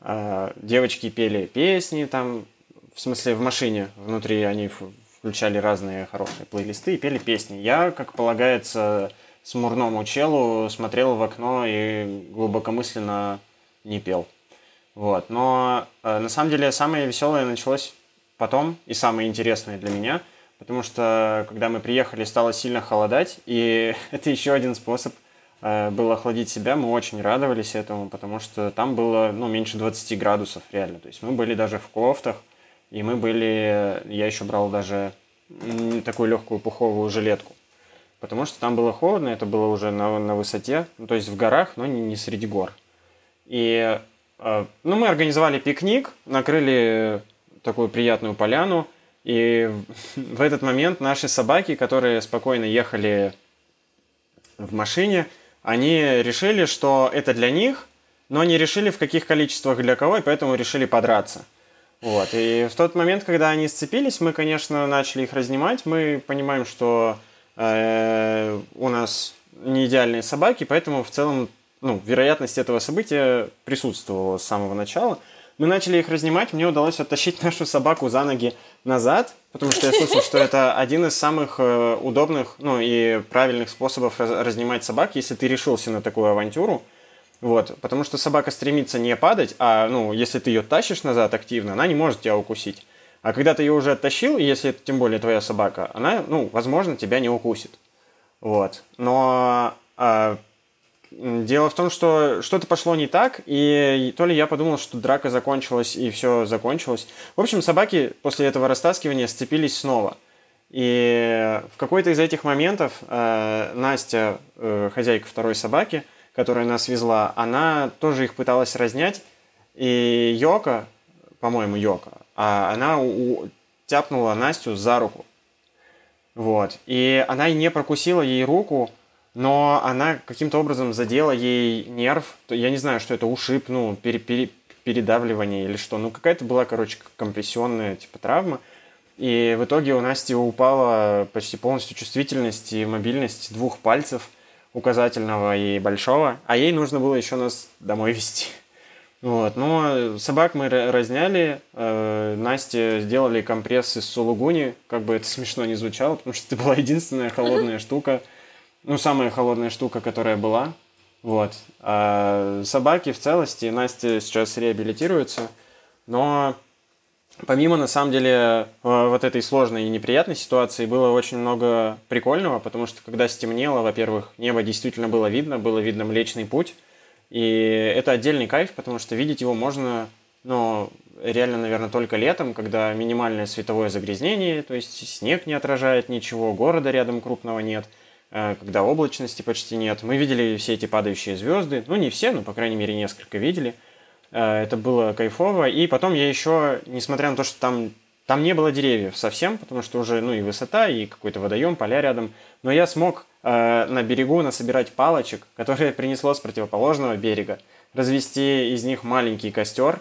Э, девочки пели песни там, в смысле, в машине внутри они включали разные хорошие плейлисты и пели песни. Я, как полагается, смурному челу смотрел в окно и глубокомысленно не пел. Вот. Но э, на самом деле самое веселое началось потом и самое интересное для меня, потому что когда мы приехали, стало сильно холодать, и это еще один способ э, был охладить себя. Мы очень радовались этому, потому что там было ну, меньше 20 градусов реально. То есть мы были даже в кофтах, и мы были, я еще брал даже такую легкую пуховую жилетку. Потому что там было холодно, это было уже на, на высоте, ну, то есть в горах, но не, не среди гор. И э, ну, мы организовали пикник, накрыли такую приятную поляну, и в этот момент наши собаки, которые спокойно ехали в машине, они решили, что это для них, но не решили в каких количествах для кого, и поэтому решили подраться. Вот. И в тот момент, когда они сцепились, мы, конечно, начали их разнимать. Мы понимаем, что э, у нас не идеальные собаки, поэтому в целом ну, вероятность этого события присутствовала с самого начала. Мы начали их разнимать, мне удалось оттащить нашу собаку за ноги назад, потому что я слышал, что это один из самых э, удобных ну, и правильных способов раз разнимать собак, если ты решился на такую авантюру. Вот, потому что собака стремится не падать, а, ну, если ты ее тащишь назад активно, она не может тебя укусить. А когда ты ее уже оттащил, если это тем более твоя собака, она, ну, возможно, тебя не укусит. Вот. Но а, дело в том, что что-то пошло не так, и то ли я подумал, что драка закончилась, и все закончилось. В общем, собаки после этого растаскивания сцепились снова. И в какой-то из этих моментов э, Настя, э, хозяйка второй собаки, которая нас везла, она тоже их пыталась разнять. И Йока, по-моему, Йока, а она у, тяпнула Настю за руку. Вот. И она не прокусила ей руку, но она каким-то образом задела ей нерв. Я не знаю, что это ушиб, ну, пере, пере, передавливание или что. Ну, какая-то была, короче, компрессионная типа травма. И в итоге у Насти упала почти полностью чувствительность и мобильность двух пальцев – указательного и большого, а ей нужно было еще нас домой везти. Вот. Но собак мы разняли, э, Насте сделали компресс из сулугуни, как бы это смешно не звучало, потому что это была единственная холодная штука, ну, самая холодная штука, которая была. Вот. А собаки в целости, Настя сейчас реабилитируется, но Помимо, на самом деле, э, вот этой сложной и неприятной ситуации было очень много прикольного, потому что когда стемнело, во-первых, небо действительно было видно, было видно Млечный Путь, и это отдельный кайф, потому что видеть его можно, ну, реально, наверное, только летом, когда минимальное световое загрязнение, то есть снег не отражает ничего, города рядом крупного нет, когда облачности почти нет. Мы видели все эти падающие звезды, ну, не все, но, по крайней мере, несколько видели – Э, это было кайфово. И потом я еще, несмотря на то, что там, там не было деревьев совсем, потому что уже ну, и высота, и какой-то водоем, поля рядом, но я смог э, на берегу насобирать палочек, которые принесло с противоположного берега, развести из них маленький костер,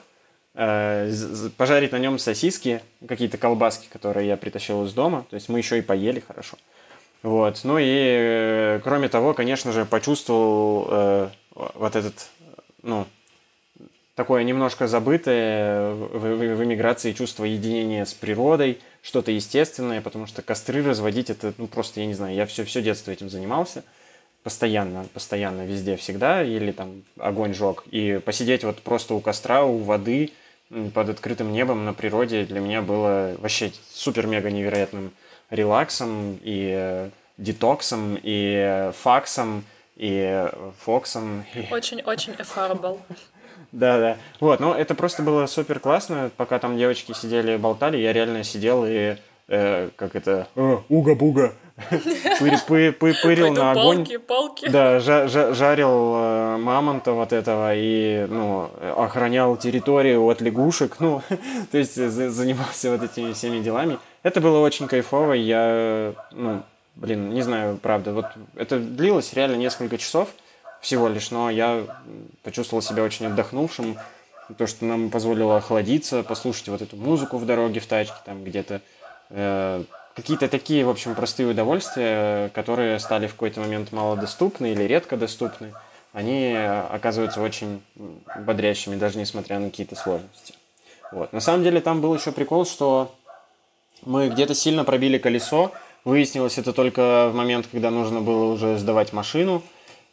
э, пожарить на нем сосиски, какие-то колбаски, которые я притащил из дома. То есть мы еще и поели хорошо. Вот. Ну и э, кроме того, конечно же, почувствовал э, вот этот, ну, такое немножко забытое в, в, в эмиграции чувство единения с природой, что-то естественное, потому что костры разводить это, ну, просто, я не знаю, я все, все детство этим занимался, постоянно, постоянно, везде, всегда, или там огонь жег, и посидеть вот просто у костра, у воды, под открытым небом на природе для меня было вообще супер-мега невероятным релаксом и э, детоксом и э, факсом и э, фоксом. Очень-очень affordable. Да, да. Вот, ну это просто было супер классно, пока там девочки сидели болтали, я реально сидел и э, как это, уга-буга, пырил на огонь. Палки, палки. Да, жарил мамонта вот этого и, ну, охранял территорию от лягушек, ну, то есть занимался вот этими всеми делами. Это было очень кайфово, я, ну, блин, не знаю, правда, вот это длилось реально несколько часов, всего лишь, но я почувствовал себя очень отдохнувшим, то, что нам позволило охладиться, послушать вот эту музыку в дороге, в тачке, там где-то. Э, какие-то такие, в общем, простые удовольствия, которые стали в какой-то момент малодоступны или редко доступны, они оказываются очень бодрящими, даже несмотря на какие-то сложности. Вот. На самом деле там был еще прикол, что мы где-то сильно пробили колесо, выяснилось это только в момент, когда нужно было уже сдавать машину,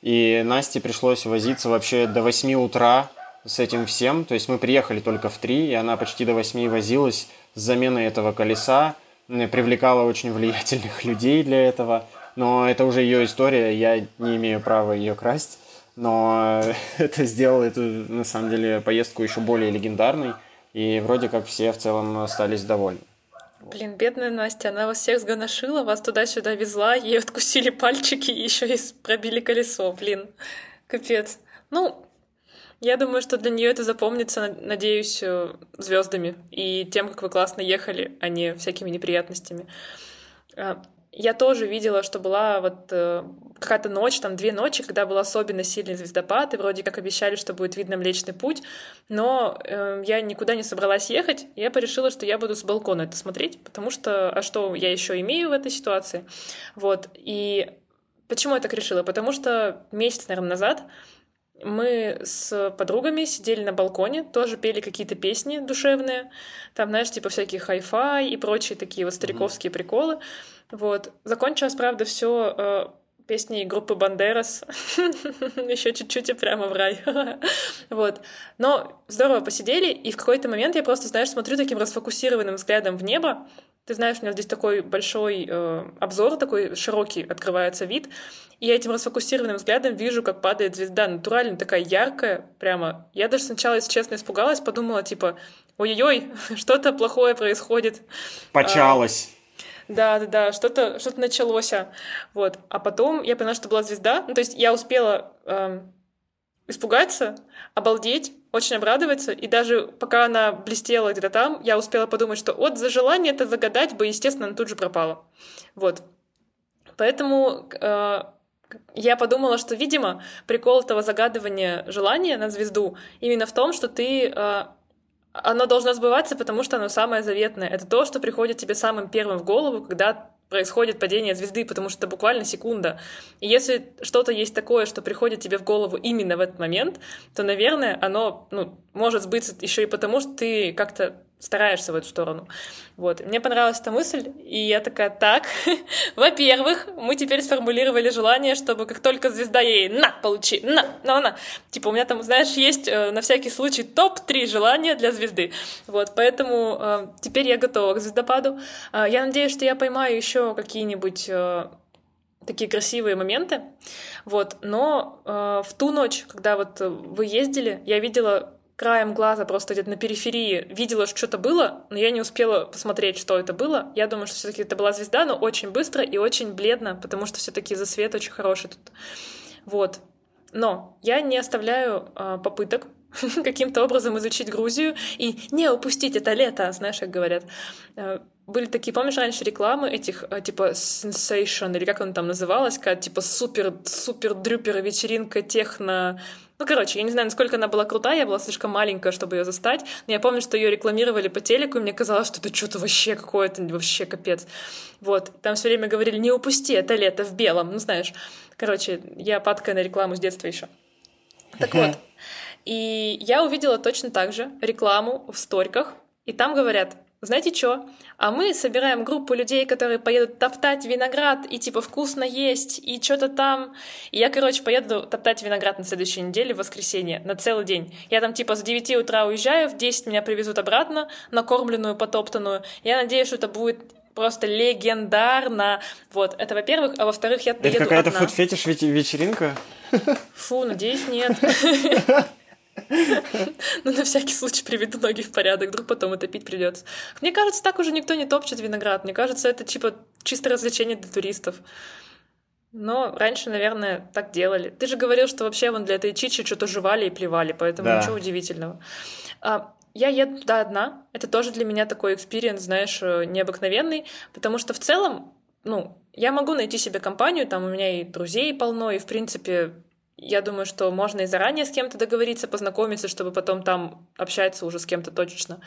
и Насте пришлось возиться вообще до 8 утра с этим всем. То есть мы приехали только в 3, и она почти до 8 возилась с заменой этого колеса. Привлекала очень влиятельных людей для этого. Но это уже ее история, я не имею права ее красть. Но это сделало эту, на самом деле, поездку еще более легендарной. И вроде как все в целом остались довольны. Блин, бедная Настя, она вас всех сгоношила, вас туда-сюда везла, ей откусили пальчики и еще и пробили колесо. Блин, капец. Ну, я думаю, что для нее это запомнится, надеюсь, э, звездами и тем, как вы классно ехали, а не всякими неприятностями. Я тоже видела, что была вот э, какая-то ночь, там две ночи, когда был особенно сильный звездопад, и вроде как обещали, что будет видно Млечный Путь, но э, я никуда не собралась ехать, я порешила, что я буду с балкона это смотреть, потому что, а что я еще имею в этой ситуации? Вот, и почему я так решила? Потому что месяц, наверное, назад мы с подругами сидели на балконе, тоже пели какие-то песни душевные, там, знаешь, типа всякие хай-фай и прочие такие вот стариковские mm-hmm. приколы. Вот. Закончилось, правда, все э, песней группы Бандерас. Еще чуть-чуть и прямо в рай. вот. Но здорово посидели, и в какой-то момент я просто, знаешь, смотрю таким расфокусированным взглядом в небо. Ты знаешь, у меня здесь такой большой э, обзор, такой широкий открывается вид. И я этим расфокусированным взглядом вижу, как падает звезда. Натурально такая яркая, прямо. Я даже сначала, если честно, испугалась, подумала, типа, ой-ой-ой, что-то плохое происходит. Почалось. Да, да, да, что-то что началось. Вот. А потом я поняла, что была звезда. Ну, то есть я успела эм, испугаться, обалдеть, очень обрадоваться, и даже пока она блестела где-то там, я успела подумать, что вот за желание это загадать бы, естественно, она тут же пропала. Вот. Поэтому э, я подумала, что, видимо, прикол этого загадывания желания на звезду именно в том, что ты э, оно должно сбываться, потому что оно самое заветное. Это то, что приходит тебе самым первым в голову, когда происходит падение звезды, потому что это буквально секунда. И если что-то есть такое, что приходит тебе в голову именно в этот момент, то, наверное, оно ну, может сбыться еще и потому, что ты как-то стараешься в эту сторону. Вот. Мне понравилась эта мысль, и я такая, так, во-первых, мы теперь сформулировали желание, чтобы как только звезда ей на, получи, на, на, на. Типа у меня там, знаешь, есть э, на всякий случай топ-3 желания для звезды. Вот, поэтому э, теперь я готова к звездопаду. Э, я надеюсь, что я поймаю еще какие-нибудь э, такие красивые моменты. Вот, но э, в ту ночь, когда вот вы ездили, я видела краем глаза просто где-то на периферии видела, что что-то было, но я не успела посмотреть, что это было. Я думаю, что все-таки это была звезда, но очень быстро и очень бледно, потому что все-таки за свет очень хороший тут. Вот. Но я не оставляю э, попыток каким-то образом изучить Грузию и не упустить это лето, знаешь, как говорят. Э, были такие, помнишь, раньше рекламы этих, э, типа, Sensation, или как он там называлась, как типа, супер-супер-дрюпер вечеринка техно ну, короче, я не знаю, насколько она была крутая, я была слишком маленькая, чтобы ее застать, но я помню, что ее рекламировали по телеку, и мне казалось, что это что-то вообще какое-то, вообще капец. Вот, там все время говорили, не упусти, это лето в белом, ну, знаешь. Короче, я падкая на рекламу с детства еще. Так вот, И я увидела точно так же рекламу в сториках, и там говорят, знаете что? А мы собираем группу людей, которые поедут топтать виноград и типа вкусно есть, и что-то там. И я, короче, поеду топтать виноград на следующей неделе, в воскресенье, на целый день. Я там типа с 9 утра уезжаю, в 10 меня привезут обратно, накормленную, потоптанную. Я надеюсь, что это будет просто легендарно. Вот, это во-первых. А во-вторых, я Это какая-то фуд-фетиш вечеринка? Фу, надеюсь, нет. Ну, на всякий случай приведу ноги в порядок, вдруг потом это пить придется. Мне кажется, так уже никто не топчет виноград. Мне кажется, это типа чисто развлечение для туристов. Но раньше, наверное, так делали. Ты же говорил, что вообще вон для этой чичи что-то жевали и плевали, поэтому да. ничего удивительного. А, я еду туда одна. Это тоже для меня такой experience, знаешь, э, необыкновенный, потому что в целом, ну, я могу найти себе компанию, там у меня и друзей полно, и, в принципе, я думаю, что можно и заранее с кем-то договориться, познакомиться, чтобы потом там общаться уже с кем-то точечно.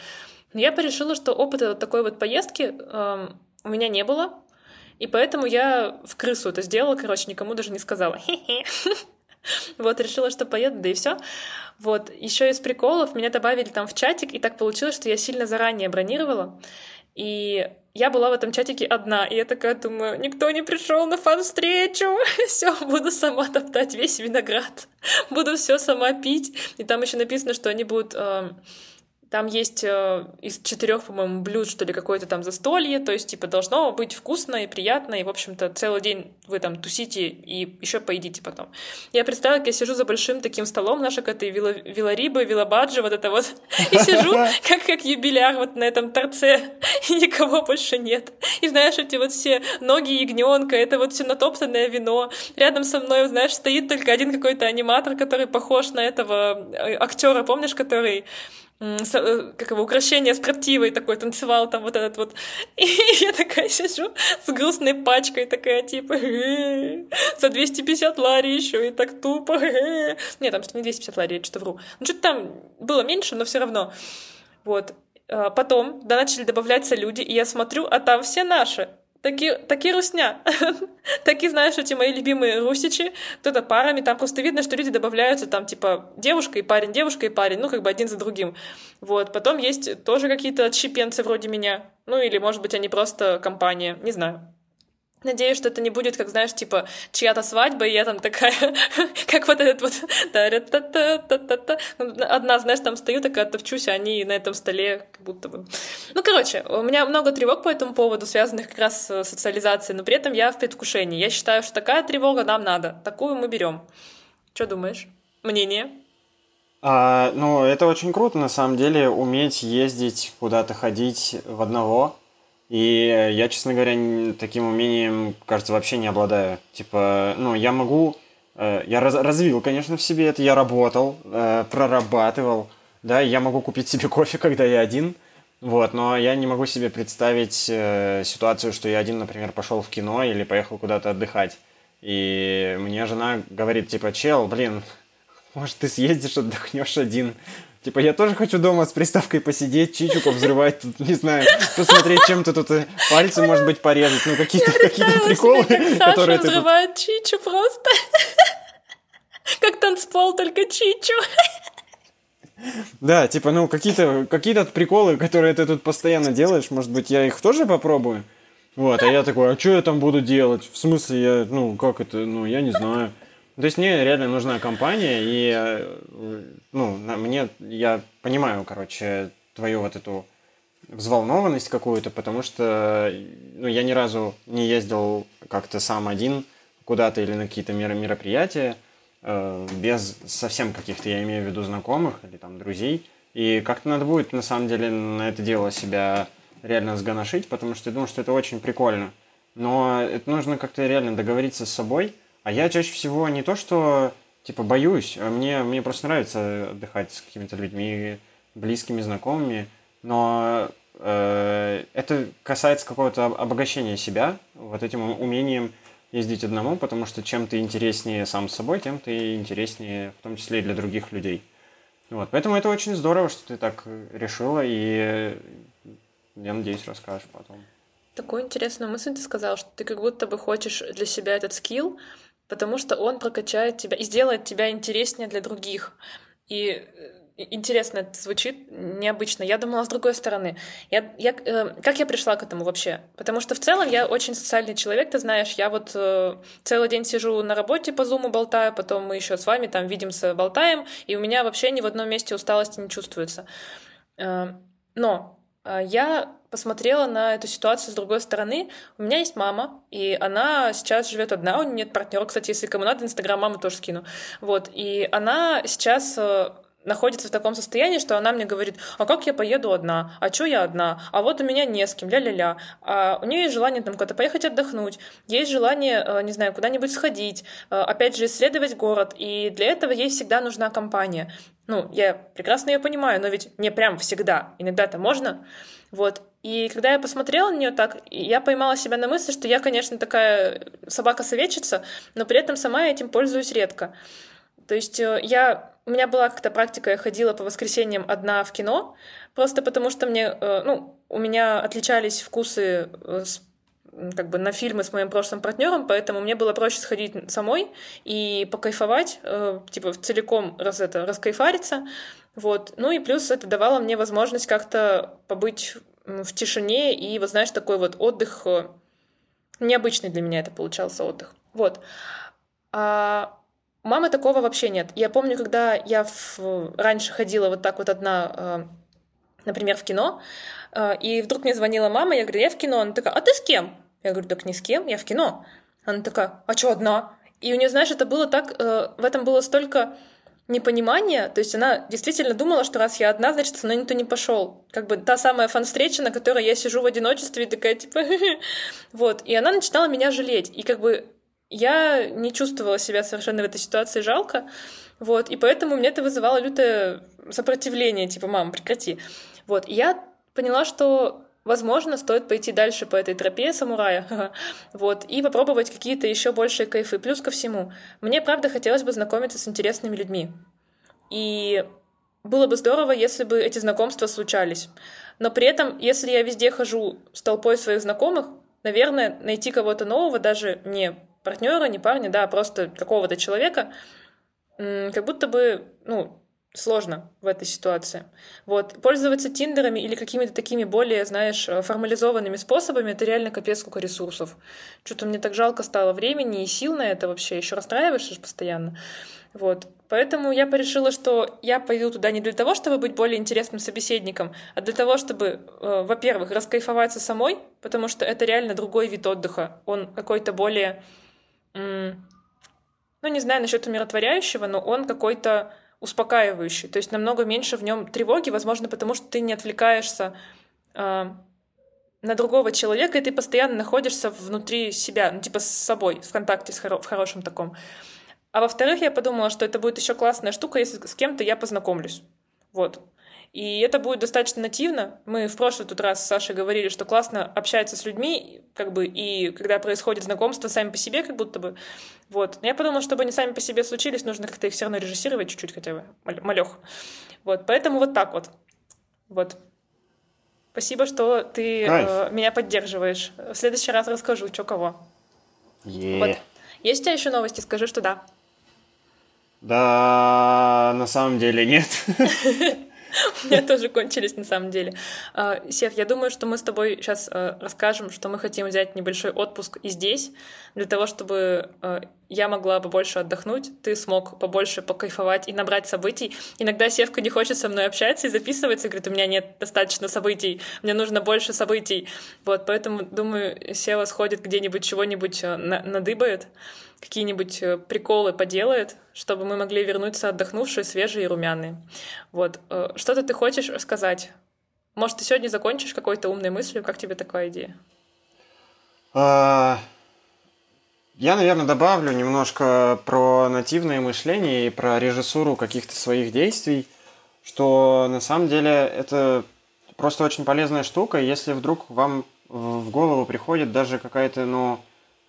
Но я порешила, что опыта такой вот поездки эм, у меня не было, и поэтому я в крысу это сделала, короче, никому даже не сказала. Вот, решила, что поеду, да и все. Вот, еще из приколов меня добавили там в чатик, и так получилось, что я сильно заранее бронировала. И я была в этом чатике одна, и я такая думаю, никто не пришел на фан-встречу, все, буду сама топтать весь виноград, буду все сама пить. И там еще написано, что они будут э, там есть э, из четырех, по-моему, блюд, что ли, какое-то там застолье, то есть, типа, должно быть вкусно и приятно, и, в общем-то, целый день вы там тусите и еще поедите потом. Я представила, как я сижу за большим таким столом, знаешь, как это вилла, виларибы, вилабаджи, вот это вот, и сижу, как, как юбиляр вот на этом торце, и никого больше нет. И знаешь, эти вот все ноги ягненка, это вот все натоптанное вино. Рядом со мной, знаешь, стоит только один какой-то аниматор, который похож на этого э, актера, помнишь, который как его, украшение строптивой такой танцевал там вот этот вот. И я такая сижу с грустной пачкой, такая типа за 250 лари еще и так тупо. Нет, там что не 250 лари, я что-то вру. Ну, что-то там было меньше, но все равно. Вот. А потом, да, начали добавляться люди, и я смотрю, а там все наши. Таки, таки русня. таки, знаешь, эти мои любимые русичи, кто-то парами, там просто видно, что люди добавляются, там, типа, девушка и парень, девушка и парень, ну, как бы один за другим. Вот, потом есть тоже какие-то отщепенцы вроде меня, ну, или, может быть, они просто компания, не знаю. Надеюсь, что это не будет, как, знаешь, типа, чья-то свадьба, и я там такая, как вот этот вот, одна, знаешь, там стою, такая топчусь, а они на этом столе как будто бы... Ну, короче, у меня много тревог по этому поводу, связанных как раз с социализацией, но при этом я в предвкушении. Я считаю, что такая тревога нам надо, такую мы берем. Что думаешь? Мнение? А, ну, это очень круто, на самом деле, уметь ездить, куда-то ходить в одного, и я, честно говоря, таким умением, кажется, вообще не обладаю. Типа, ну, я могу... Э, я раз, развил, конечно, в себе это. Я работал, э, прорабатывал. Да, я могу купить себе кофе, когда я один. Вот, но я не могу себе представить э, ситуацию, что я один, например, пошел в кино или поехал куда-то отдыхать. И мне жена говорит, типа, чел, блин, может, ты съездишь, отдохнешь один. Типа, я тоже хочу дома с приставкой посидеть, чичуку взрывать, тут, не знаю, посмотреть, чем ты тут э, пальцы, может быть, порезать. Ну, какие-то какие приколы, себе, как которые Саша ты взрывает чичу просто. Как танцпол, только чичу. Да, типа, ну, какие-то какие приколы, которые ты тут постоянно делаешь, может быть, я их тоже попробую? Вот, а я такой, а что я там буду делать? В смысле, я, ну, как это, ну, я не знаю. То есть мне реально нужна компания, и э, ну, мне, я понимаю, короче, твою вот эту взволнованность какую-то, потому что ну, я ни разу не ездил как-то сам один куда-то или на какие-то мероприятия, э, без совсем каких-то, я имею в виду, знакомых или там друзей. И как-то надо будет, на самом деле, на это дело себя реально сгоношить, потому что я думаю, что это очень прикольно. Но это нужно как-то реально договориться с собой – а я чаще всего не то, что типа боюсь, а мне, мне просто нравится отдыхать с какими-то людьми, близкими, знакомыми, но э, это касается какого-то обогащения себя, вот этим умением ездить одному, потому что чем ты интереснее сам с собой, тем ты интереснее, в том числе и для других людей. Вот, поэтому это очень здорово, что ты так решила, и я надеюсь, расскажешь потом. Такую интересную мысль ты сказал, что ты как будто бы хочешь для себя этот скилл, потому что он прокачает тебя и сделает тебя интереснее для других. И интересно это звучит, необычно. Я думала с другой стороны. Я, я, э, как я пришла к этому вообще? Потому что в целом я очень социальный человек, ты знаешь. Я вот э, целый день сижу на работе по зуму болтаю, потом мы еще с вами там видимся, болтаем, и у меня вообще ни в одном месте усталости не чувствуется. Э, но э, я посмотрела на эту ситуацию с другой стороны. У меня есть мама, и она сейчас живет одна, у нее нет партнера. Кстати, если кому надо, инстаграм мамы тоже скину. Вот, и она сейчас э, находится в таком состоянии, что она мне говорит, а как я поеду одна, а что я одна, а вот у меня не с кем, ля-ля-ля. А у нее есть желание там куда-то поехать отдохнуть, есть желание, э, не знаю, куда-нибудь сходить, э, опять же, исследовать город, и для этого ей всегда нужна компания. Ну, я прекрасно ее понимаю, но ведь не прям всегда, иногда-то можно. Вот. И когда я посмотрела на нее так, я поймала себя на мысли, что я, конечно, такая собака-советчица, но при этом сама этим пользуюсь редко. То есть э, я у меня была как-то практика, я ходила по воскресеньям одна в кино, просто потому что мне, э, ну, у меня отличались вкусы э, с как бы на фильмы с моим прошлым партнером, поэтому мне было проще сходить самой и покайфовать, э, типа целиком раз это раскайфариться, вот. Ну и плюс это давало мне возможность как-то побыть в тишине и вот знаешь такой вот отдых необычный для меня это получался отдых, вот. А мамы такого вообще нет. Я помню, когда я в... раньше ходила вот так вот одна, э, например, в кино, э, и вдруг мне звонила мама, я говорю, я в кино. Она такая, а ты с кем? Я говорю, так не с кем, я в кино. Она такая, а что одна? И у нее, знаешь, это было так, э, в этом было столько непонимания, то есть она действительно думала, что раз я одна, значит, со мной никто не пошел. Как бы та самая фан-встреча, на которой я сижу в одиночестве, такая, типа, вот. И она начинала меня жалеть. И как бы я не чувствовала себя совершенно в этой ситуации жалко, вот, и поэтому мне это вызывало лютое сопротивление, типа, мам, прекрати. Вот, и я поняла, что возможно, стоит пойти дальше по этой тропе самурая, вот, и попробовать какие-то еще большие кайфы. Плюс ко всему, мне, правда, хотелось бы знакомиться с интересными людьми. И было бы здорово, если бы эти знакомства случались. Но при этом, если я везде хожу с толпой своих знакомых, наверное, найти кого-то нового, даже не партнера, не парня, да, просто какого-то человека, как будто бы, ну, сложно в этой ситуации. Вот. Пользоваться тиндерами или какими-то такими более, знаешь, формализованными способами, это реально капец сколько ресурсов. Что-то мне так жалко стало времени и сил на это вообще. Еще расстраиваешься постоянно. Вот. Поэтому я порешила, что я пойду туда не для того, чтобы быть более интересным собеседником, а для того, чтобы, э, во-первых, раскайфоваться самой, потому что это реально другой вид отдыха. Он какой-то более ну, не знаю насчет умиротворяющего, но он какой-то успокаивающий. То есть намного меньше в нем тревоги, возможно, потому что ты не отвлекаешься э, на другого человека, и ты постоянно находишься внутри себя, ну, типа с собой, в контакте с хоро- в хорошем таком. А во-вторых, я подумала, что это будет еще классная штука, если с кем-то я познакомлюсь. Вот. И это будет достаточно нативно. Мы в прошлый тут раз с Сашей говорили, что классно общаться с людьми, как бы, и когда происходит знакомство сами по себе, как будто бы. Вот. Но я подумала, чтобы они сами по себе случились, нужно как-то их все равно режиссировать чуть-чуть хотя бы, малех. Вот, поэтому вот так вот. Вот. Спасибо, что ты э, меня поддерживаешь. В следующий раз расскажу, что кого. Yeah. Вот. Есть у тебя еще новости? Скажи, что да. Да, на самом деле нет. У меня тоже кончились на самом деле. А, Сев, я думаю, что мы с тобой сейчас а, расскажем, что мы хотим взять небольшой отпуск и здесь, для того, чтобы а, я могла побольше отдохнуть, ты смог побольше покайфовать и набрать событий. Иногда Севка не хочет со мной общаться и записывается, говорит, у меня нет достаточно событий, мне нужно больше событий. Вот, поэтому, думаю, Сева сходит где-нибудь, чего-нибудь надыбает какие-нибудь э, приколы поделает, чтобы мы могли вернуться отдохнувшие, свежие и румяные. Вот. Э, что-то ты хочешь сказать? Может, ты сегодня закончишь какой-то умной мыслью? Как тебе такая идея? А, я, наверное, добавлю немножко про нативное мышление и про режиссуру каких-то своих действий, что на самом деле это просто очень полезная штука. Если вдруг вам в голову приходит даже какая-то, ну,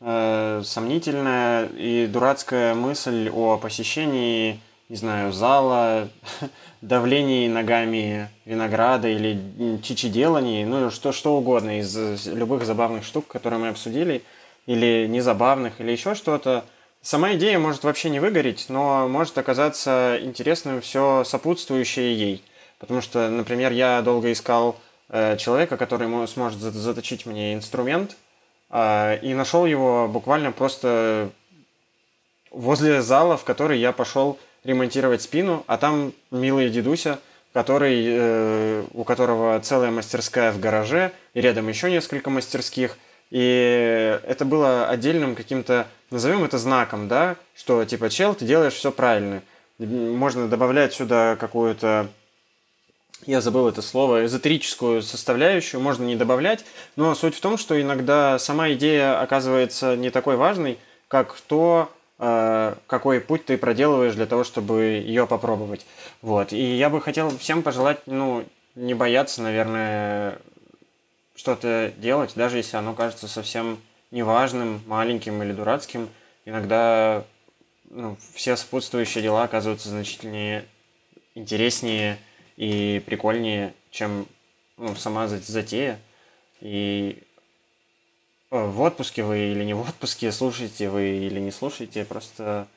э, сомнительная и дурацкая мысль о посещении, не знаю, зала, давлении ногами винограда или чичи ну что, что угодно из любых забавных штук, которые мы обсудили, или незабавных, или еще что-то, сама идея может вообще не выгореть, но может оказаться интересным все сопутствующее ей. Потому что, например, я долго искал э, человека, который сможет заточить мне инструмент, э, и нашел его буквально просто возле зала, в который я пошел ремонтировать спину, а там милый дедуся, который, э, у которого целая мастерская в гараже, и рядом еще несколько мастерских. И это было отдельным каким-то, назовем это знаком, да, что типа, чел, ты делаешь все правильно. Можно добавлять сюда какую-то я забыл это слово, эзотерическую составляющую можно не добавлять, но суть в том, что иногда сама идея оказывается не такой важной, как то, Э, какой путь ты проделываешь для того, чтобы ее попробовать. Вот. И я бы хотел всем пожелать, ну, не бояться, наверное, что-то делать, даже если оно кажется совсем неважным, маленьким или дурацким. Иногда ну, все сопутствующие дела оказываются значительнее интереснее и прикольнее, чем ну, сама затея. И Э, в отпуске вы или не в отпуске, слушаете вы или не слушаете, просто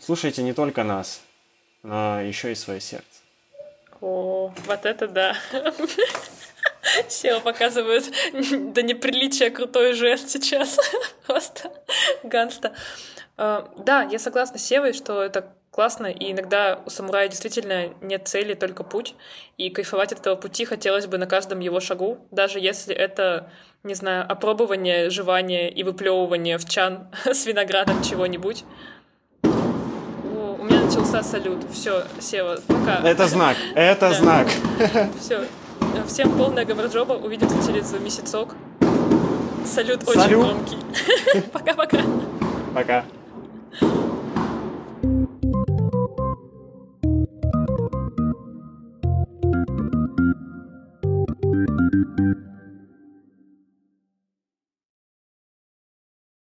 слушайте не только нас, но еще и свое сердце. О, вот это да. Сева показывает до неприличия крутой жест сейчас. Просто ганста. Э, да, я согласна с Севой, что это классно, и иногда у самурая действительно нет цели, только путь, и кайфовать от этого пути хотелось бы на каждом его шагу, даже если это, не знаю, опробование, жевание и выплевывание в чан с виноградом чего-нибудь. у меня начался салют. Все, Сева, пока. Это знак, это да. знак. Все. Всем полная гамарджоба. Увидимся через месяцок. Салют, Салют. очень громкий. Пока-пока. Пока.